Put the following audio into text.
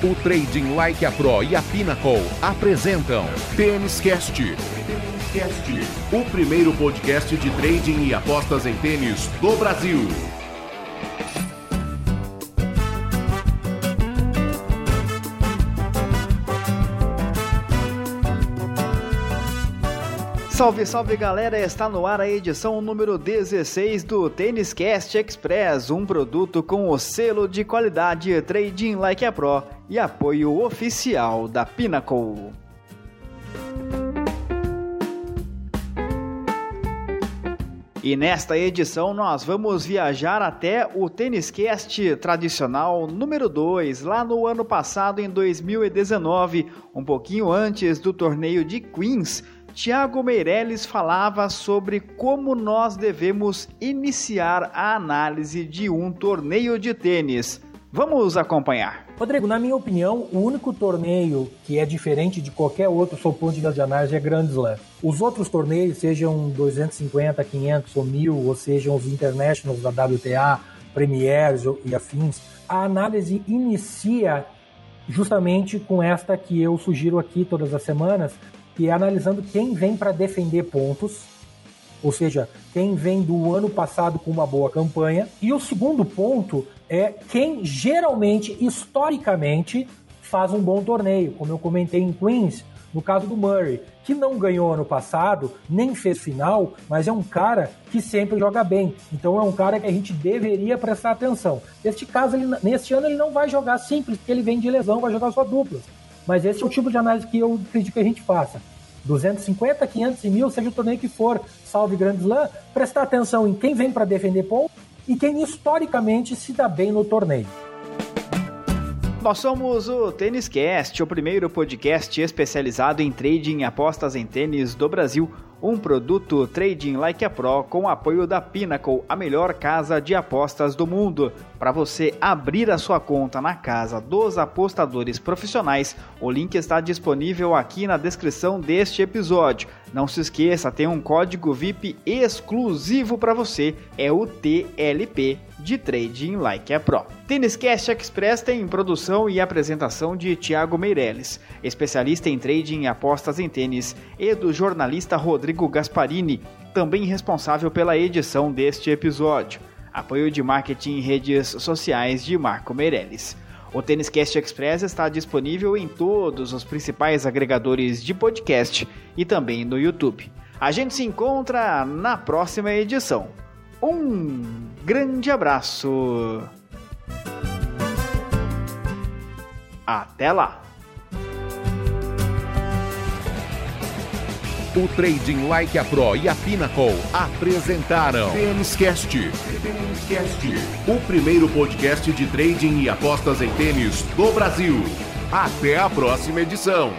O Trading Like a Pro e a Pinnacle apresentam Tênis Cast. O primeiro podcast de trading e apostas em tênis do Brasil. Salve, salve galera! Está no ar a edição número 16 do Tênis Cast Express, um produto com o selo de qualidade Trading Like a Pro e apoio oficial da Pinnacle. E nesta edição nós vamos viajar até o Tênis Cast tradicional número 2, lá no ano passado em 2019, um pouquinho antes do torneio de Queens Tiago Meirelles falava sobre como nós devemos iniciar a análise de um torneio de tênis. Vamos acompanhar. Rodrigo, na minha opinião, o único torneio que é diferente de qualquer outro sob ponto de análise é Grand Slam. Os outros torneios, sejam 250, 500 ou 1000, ou sejam os internationals da WTA, Premiers e afins, a análise inicia justamente com esta que eu sugiro aqui todas as semanas, que é analisando quem vem para defender pontos, ou seja, quem vem do ano passado com uma boa campanha. E o segundo ponto é quem geralmente, historicamente, faz um bom torneio, como eu comentei em Queens, no caso do Murray, que não ganhou ano passado, nem fez final, mas é um cara que sempre joga bem. Então é um cara que a gente deveria prestar atenção. Neste caso, ele, neste ano ele não vai jogar simples, porque ele vem de lesão, vai jogar só duplas. Mas esse é o tipo de análise que eu acredito que a gente faça. 250, 500 e mil, seja o torneio que for, salve Grand Slam, prestar atenção em quem vem para defender ponto e quem historicamente se dá bem no torneio. Nós somos o Tênis Cast, o primeiro podcast especializado em trading e apostas em tênis do Brasil um produto Trading Like a Pro com apoio da Pinnacle, a melhor casa de apostas do mundo. Para você abrir a sua conta na casa dos apostadores profissionais, o link está disponível aqui na descrição deste episódio. Não se esqueça, tem um código VIP exclusivo para você, é o TLP de Trading Like a Pro. Tênis Cast Express tem produção e apresentação de Thiago Meirelles, especialista em trading e apostas em tênis, e do jornalista Rodrigo Gasparini, também responsável pela edição deste episódio. Apoio de marketing e redes sociais de Marco Meirelles. O Tênis Cast Express está disponível em todos os principais agregadores de podcast e também no YouTube. A gente se encontra na próxima edição. Um grande abraço! Até lá! O Trading Like a Pro e a Pinnacle apresentaram Tênis Cast. O primeiro podcast de trading e apostas em tênis do Brasil. Até a próxima edição.